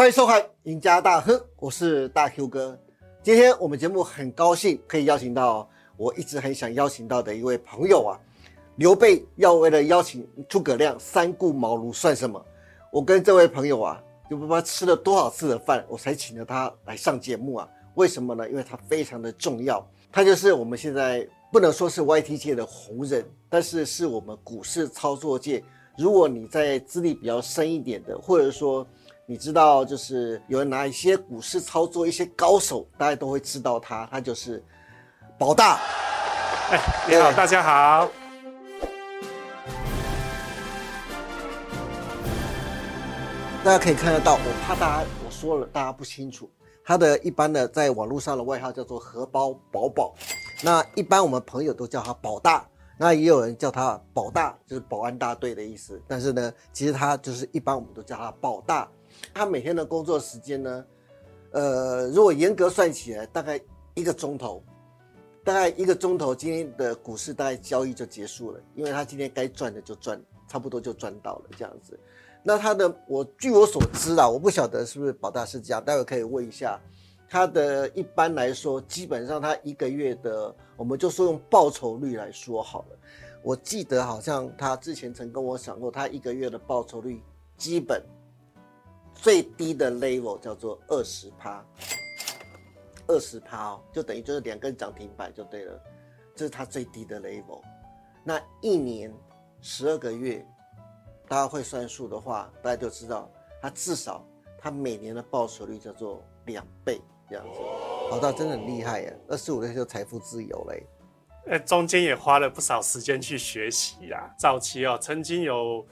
欢迎收看《赢家大亨》，我是大 Q 哥。今天我们节目很高兴可以邀请到我一直很想邀请到的一位朋友啊。刘备要为了邀请诸葛亮三顾茅庐算什么？我跟这位朋友啊，就不知道吃了多少次的饭，我才请了他来上节目啊。为什么呢？因为他非常的重要，他就是我们现在不能说是 YT 界的红人，但是是我们股市操作界。如果你在资历比较深一点的，或者说你知道就是有人拿一些股市操作一些高手，大家都会知道他，他就是宝大。哎，你好，大家好。大家可以看得到，我怕大家我说了大家不清楚，他的一般的在网络上的外号叫做荷包宝宝，那一般我们朋友都叫他宝大。那也有人叫他保大，就是保安大队的意思。但是呢，其实他就是一般我们都叫他保大。他每天的工作时间呢，呃，如果严格算起来，大概一个钟头，大概一个钟头，今天的股市大概交易就结束了，因为他今天该赚的就赚，差不多就赚到了这样子。那他的，我据我所知啊，我不晓得是不是保大是这样，待会可以问一下。他的一般来说，基本上他一个月的，我们就说用报酬率来说好了。我记得好像他之前曾跟我讲过，他一个月的报酬率基本最低的 level 叫做二十趴，二十趴哦，就等于就是两根涨停板就对了，这是他最低的 level。那一年十二个月，大家会算数的话，大家就知道他至少他每年的报酬率叫做两倍。这样子，宝大真的很厉害呀！二十五岁就财富自由嘞。呃，中间也花了不少时间去学习呀。早期哦，曾经有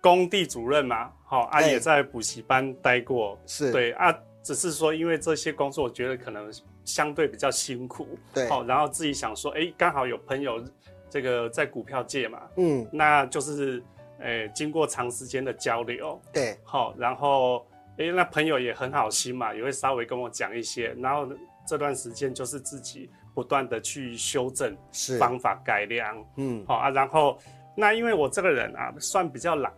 工地主任嘛，好啊，也在补习班待过。是对啊，只是说因为这些工作，我觉得可能相对比较辛苦。对，好，然后自己想说，哎，刚好有朋友这个在股票界嘛，嗯，那就是，哎，经过长时间的交流，对，好，然后。哎，那朋友也很好心嘛，也会稍微跟我讲一些，然后这段时间就是自己不断的去修正方法改良，嗯，好啊，然后那因为我这个人啊算比较懒，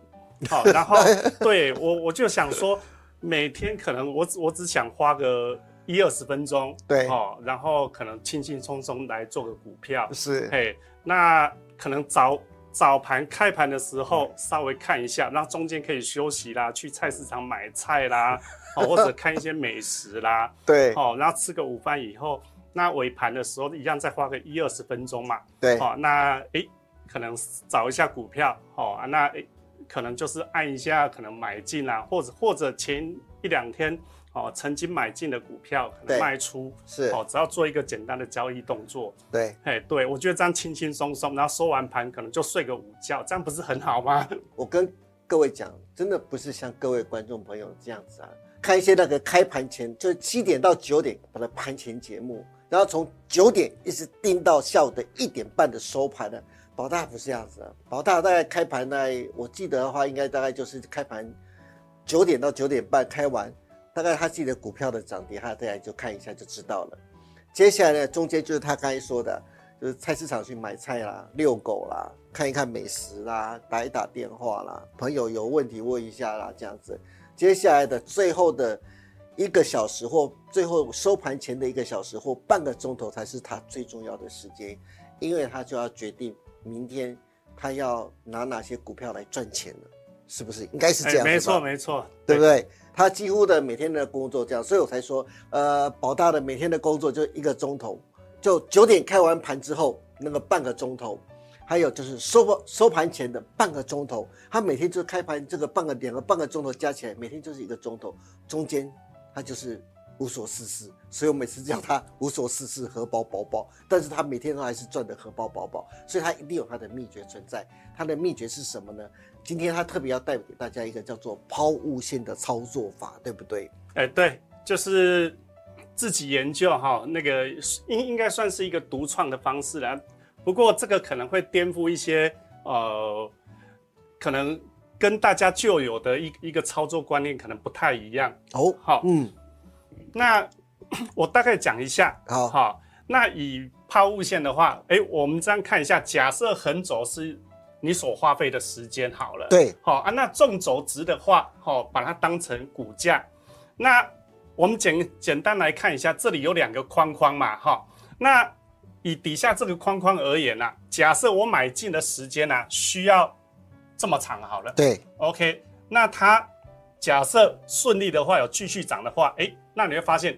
好，然后对我我就想说，每天可能我我只想花个一二十分钟，对，哦，然后可能轻轻松松来做个股票，是，嘿，那可能早。早盘开盘的时候稍微看一下，然后中间可以休息啦，去菜市场买菜啦，哦，或者看一些美食啦，对，哦，然后吃个午饭以后，那尾盘的时候一样再花个一二十分钟嘛，对，哦，那诶可能找一下股票，哦，那诶可能就是按一下可能买进啦，或者或者前一两天。哦，曾经买进的股票可能卖出是哦，只要做一个简单的交易动作，对，哎，对我觉得这样轻轻松松，然后收完盘可能就睡个午觉，这样不是很好吗？我跟各位讲，真的不是像各位观众朋友这样子啊，看一些那个开盘前，就是七点到九点把它盘前节目，然后从九点一直盯到下午的一点半的收盘的，宝大不是这样子的，宝大大概开盘呢，我记得的话，应该大概就是开盘九点到九点半开完。大概他自己的股票的涨跌，他大家就看一下就知道了。接下来呢，中间就是他刚才说的，就是菜市场去买菜啦、遛狗啦、看一看美食啦、打一打电话啦、朋友有问题问一下啦，这样子。接下来的最后的一个小时或最后收盘前的一个小时或半个钟头才是他最重要的时间，因为他就要决定明天他要拿哪些股票来赚钱了，是不是？应该是这样。没错，没错，对不对？他几乎的每天的工作这样，所以我才说，呃，保大的每天的工作就一个钟头，就九点开完盘之后那个半个钟头，还有就是收收盘前的半个钟头，他每天就开盘这个半个两个半个钟头加起来，每天就是一个钟头，中间他就是无所事事，所以我每次叫他无所事事荷包饱饱，但是他每天都还是赚的荷包饱饱，所以他一定有他的秘诀存在，他的秘诀是什么呢？今天他特别要带给大家一个叫做抛物线的操作法，对不对？哎，对，就是自己研究哈，那个应应该算是一个独创的方式了。不过这个可能会颠覆一些呃，可能跟大家旧有的一一个操作观念可能不太一样哦。好，嗯，那 我大概讲一下。好，好，那以抛物线的话，哎，我们这样看一下，假设横轴是。你所花费的时间好了，对，好啊。那纵轴值的话，好，把它当成股价，那我们简简单来看一下，这里有两个框框嘛，哈。那以底下这个框框而言呢，假设我买进的时间呢需要这么长，好了。对，OK。那它假设顺利的话，有继续涨的话，哎，那你会发现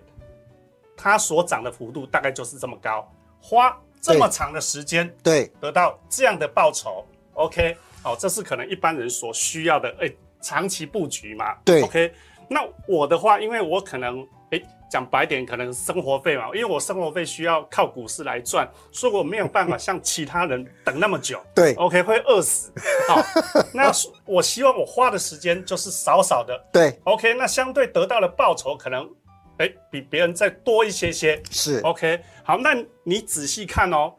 它所涨的幅度大概就是这么高，花这么长的时间，对，得到这样的报酬，OK。好，这是可能一般人所需要的，哎，长期布局嘛。对，OK。那我的话，因为我可能，哎，讲白点，可能生活费嘛，因为我生活费需要靠股市来赚，所以我没有办法像其他人等那么久。对，OK，会饿死。好，那我希望我花的时间就是少少的。对，OK，那相对得到的报酬可能，哎，比别人再多一些些。是，OK。好，那你仔细看哦，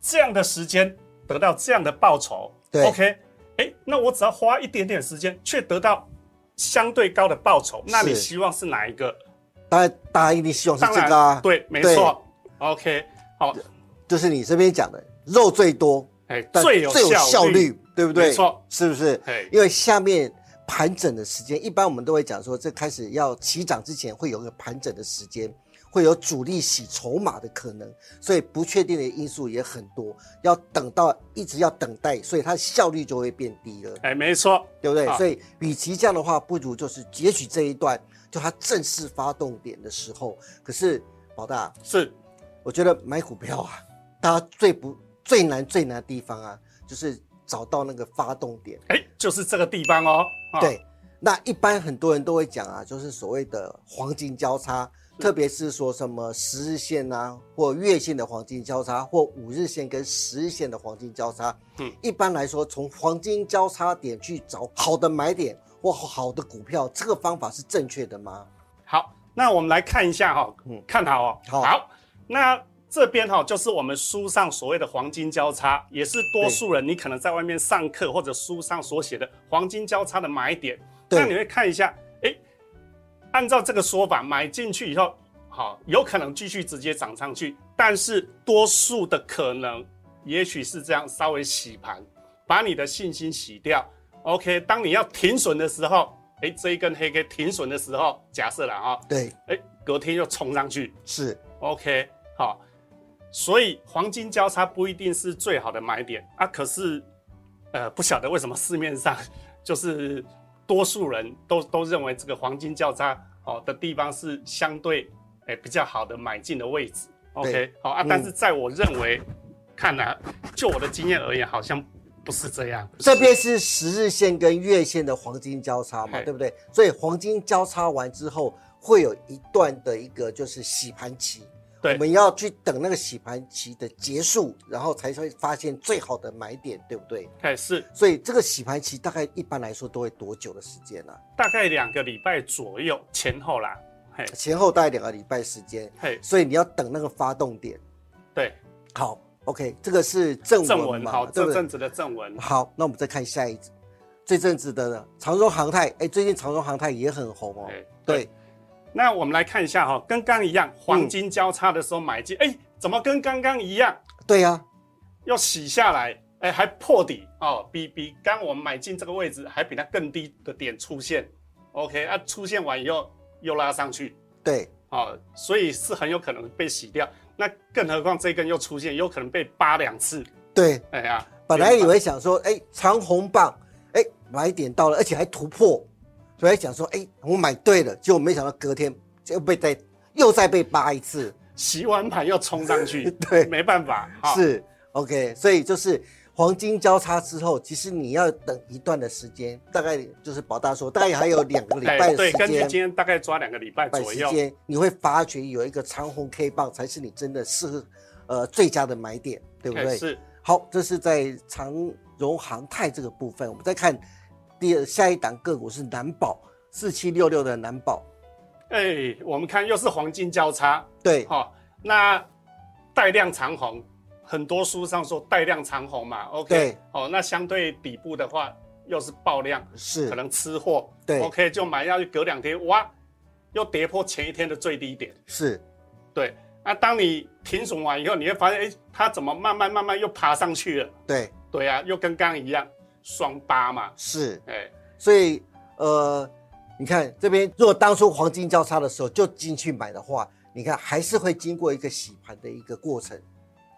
这样的时间得到这样的报酬。对 OK，哎，那我只要花一点点时间，却得到相对高的报酬，那你希望是哪一个？当然，大家一定希望是这个啊。对，没错。OK，好，就是你这边讲的肉最多，哎，最有最有效率，对不对？没错，是不是？因为下面盘整的时间，一般我们都会讲说，这开始要起涨之前会有个盘整的时间。会有主力洗筹码的可能，所以不确定的因素也很多，要等到一直要等待，所以它效率就会变低了。哎，没错，对不对？所以与其这样的话，不如就是截取这一段，就它正式发动点的时候。可是宝大是，我觉得买股票啊，大家最不最难最难的地方啊，就是找到那个发动点。哎，就是这个地方哦。对，那一般很多人都会讲啊，就是所谓的黄金交叉。特别是说什么十日线啊，或月线的黄金交叉，或五日线跟十日线的黄金交叉，嗯，一般来说，从黄金交叉点去找好的买点或好的股票，这个方法是正确的吗？好，那我们来看一下哈，嗯，看好哦。好，那这边哈就是我们书上所谓的黄金交叉，也是多数人你可能在外面上课或者书上所写的黄金交叉的买点。那你会看一下。按照这个说法，买进去以后，好，有可能继续直接涨上去，但是多数的可能，也许是这样，稍微洗盘，把你的信心洗掉。OK，当你要停损的时候，哎，这一根黑 K 停损的时候，假设了啊，对，哎，隔天又冲上去，是 OK，好，所以黄金交叉不一定是最好的买点啊，可是，呃，不晓得为什么市面上就是。多数人都都认为这个黄金交叉哦的地方是相对诶比较好的买进的位置。OK，好啊，但是在我认为看来，就我的经验而言，好像不是这样。这边是十日线跟月线的黄金交叉嘛，对不对？所以黄金交叉完之后，会有一段的一个就是洗盘期。我们要去等那个洗盘期的结束，然后才会发现最好的买点，对不对？哎，是。所以这个洗盘期大概一般来说都会多久的时间呢？大概两个礼拜左右前后啦。嘿，前后大概两个礼拜时间。嘿，所以你要等那个发动点。对，好，OK，这个是正文嘛？好，这阵子的正文。好，那我们再看下一这阵子的长荣航太。哎，最近长荣航太也很红哦。对。那我们来看一下哈，跟刚一样，黄金交叉的时候买进，哎，怎么跟刚刚一样？对呀，又洗下来，哎，还破底哦，比比刚我们买进这个位置还比它更低的点出现，OK 啊，出现完以后又拉上去，对，哦，所以是很有可能被洗掉。那更何况这根又出现，有可能被扒两次，对，哎呀，本来以为想说，哎，长红棒，哎，买点到了，而且还突破。所以想说，哎，我买对了，结果没想到隔天又被再又再被扒一次，洗完盘又冲上去，对，没办法，是 OK。所以就是黄金交叉之后，其实你要等一段的时间，大概就是宝大说，大概还有两个礼拜的时间，对，根据今天大概抓两个礼拜左右，你会发觉有一个长红 K 棒才是你真的适合呃最佳的买点，对不对？是。好，这是在长荣航泰这个部分，我们再看。第二下一档个股是南宝四七六六的南宝，哎，我们看又是黄金交叉，对，哈，那带量长红，很多书上说带量长红嘛，OK，哦，那相对底部的话又是爆量，是。可能吃货，对，OK，就买下去，隔两天哇，又跌破前一天的最低点，是，对，那当你停损完以后，你会发现，哎，它怎么慢慢慢慢又爬上去了？对，对啊，又跟刚一样。双八嘛，是，哎，所以呃，你看这边，如果当初黄金交叉的时候就进去买的话，你看还是会经过一个洗盘的一个过程。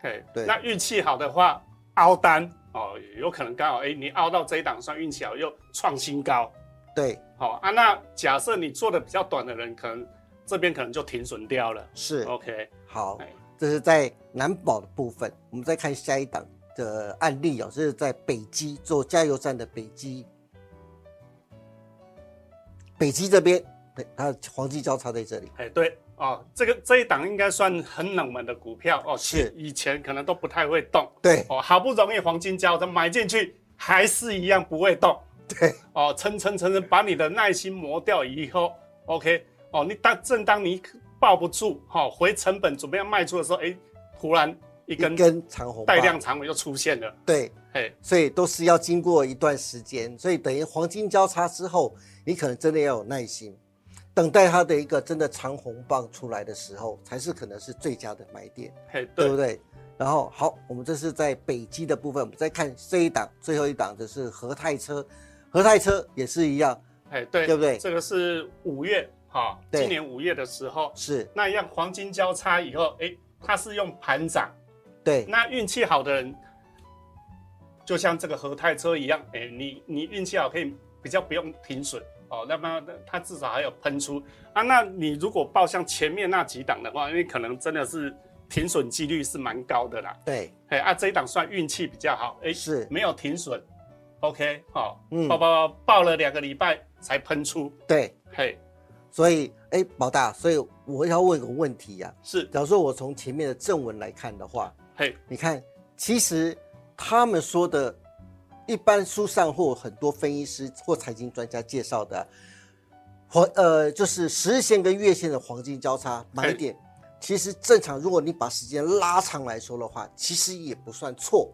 对对，那运气好的话，凹单哦，有可能刚好哎，你凹到这一档算运气好，又创新高。对，好啊。那假设你做的比较短的人，可能这边可能就停损掉了。是，OK。好，这是在南保的部分。我们再看下一档的案例哦，这是在北基做加油站的北基。北基这边，对，它黄金交叉在这里。哎，对哦，这个这一档应该算很冷门的股票哦，是以前可能都不太会动。对哦，好不容易黄金交叉买进去，还是一样不会动。对哦，撑撑撑撑，把你的耐心磨掉以后，OK 哦，你当正当你抱不住哈，回成本准备要卖出的时候，哎，突然一根根长红带量长尾就出现了。对，哎，所以都是要经过一段时间，所以等于黄金交叉之后。你可能真的要有耐心，等待它的一个真的长红棒出来的时候，才是可能是最佳的买点，嘿对不对？然后好，我们这是在北基的部分，我们再看这一档，最后一档的是和泰车，和泰车也是一样，哎，对，对不对？这个是五月哈，今年五月的时候是那一样黄金交叉以后，哎，它是用盘涨，对，那运气好的人，就像这个和泰车一样，哎，你你运气好可以比较不用停损。哦，那么它至少还有喷出啊。那你如果报像前面那几档的话，因为可能真的是停损几率是蛮高的啦。对，哎啊，这一档算运气比较好，哎，是没有停损。OK，好，嗯，报报报了两个礼拜才喷出。对，嘿，所以哎，宝大，所以我要问个问题呀，是，假如说我从前面的正文来看的话，嘿，你看，其实他们说的。一般书上或很多分析师或财经专家介绍的黄呃，就是十日线跟月线的黄金交叉买点，其实正常，如果你把时间拉长来说的话，其实也不算错。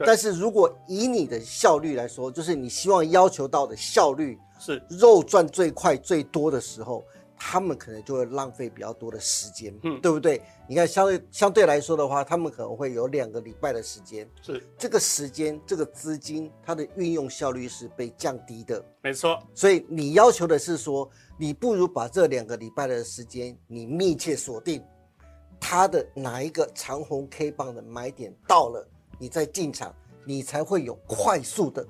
但是如果以你的效率来说，就是你希望要求到的效率是肉赚最快最多的时候。他们可能就会浪费比较多的时间，嗯，对不对？你看，相对相对来说的话，他们可能会有两个礼拜的时间，是这个时间，这个资金，它的运用效率是被降低的，没错。所以你要求的是说，你不如把这两个礼拜的时间，你密切锁定它的哪一个长红 K 棒的买点到了，你再进场，你才会有快速的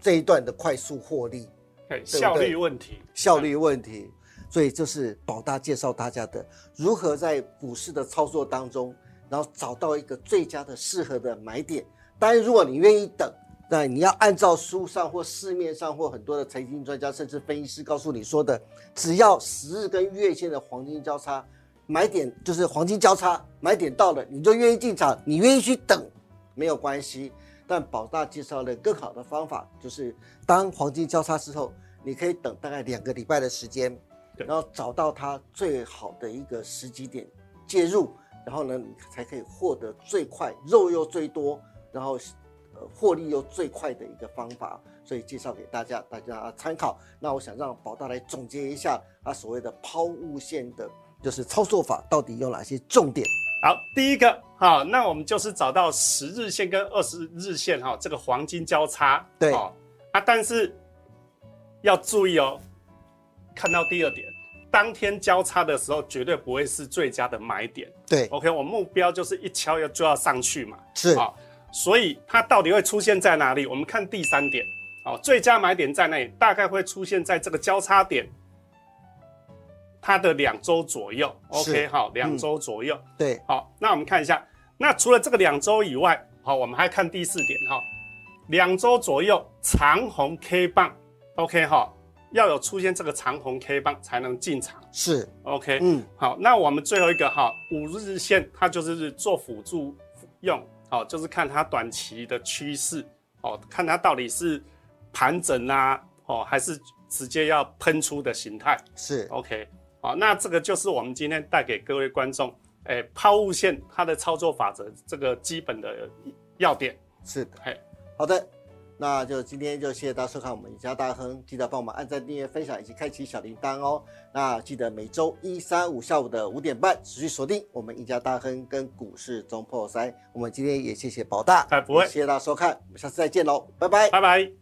这一段的快速获利，对，效率问题，效率问题。所以这是宝大介绍大家的如何在股市的操作当中，然后找到一个最佳的适合的买点。当然，如果你愿意等，那你要按照书上或市面上或很多的财经专家甚至分析师告诉你说的，只要十日跟月线的黄金交叉买点就是黄金交叉买点到了，你就愿意进场，你愿意去等，没有关系。但宝大介绍了更好的方法，就是当黄金交叉之后，你可以等大概两个礼拜的时间。然后找到它最好的一个时机点介入，然后呢，你才可以获得最快肉又最多，然后呃获利又最快的一个方法，所以介绍给大家，大家参考。那我想让宝大来总结一下啊所谓的抛物线的，就是操作法到底有哪些重点？好，第一个哈，那我们就是找到十日线跟二十日线哈，这个黄金交叉，对啊，但是要注意哦。看到第二点，当天交叉的时候绝对不会是最佳的买点。对，OK，我目标就是一敲要就要上去嘛。是啊，所以它到底会出现在哪里？我们看第三点，哦，最佳买点在那里，大概会出现在这个交叉点，它的两周左右。OK，好，两周左右。对，好，那我们看一下，那除了这个两周以外，好，我们还看第四点哈，两周左右长红 K 棒。OK，哈。要有出现这个长红 K 棒才能进场，是。OK，嗯，好，那我们最后一个哈五日线，它就是做辅助用，哦，就是看它短期的趋势，哦，看它到底是盘整啊，哦，还是直接要喷出的形态，是。OK，好，那这个就是我们今天带给各位观众，哎，抛物线它的操作法则这个基本的要点，是的，嘿，好的。那就今天就谢谢大家收看我们赢家大亨，记得帮我们按赞、订阅、分享以及开启小铃铛哦。那记得每周一、三、五下午的五点半持续锁定我们赢家大亨跟股市中破三。我们今天也谢谢宝大，哎，不会，谢谢大家收看，我们下次再见喽，拜拜，拜拜。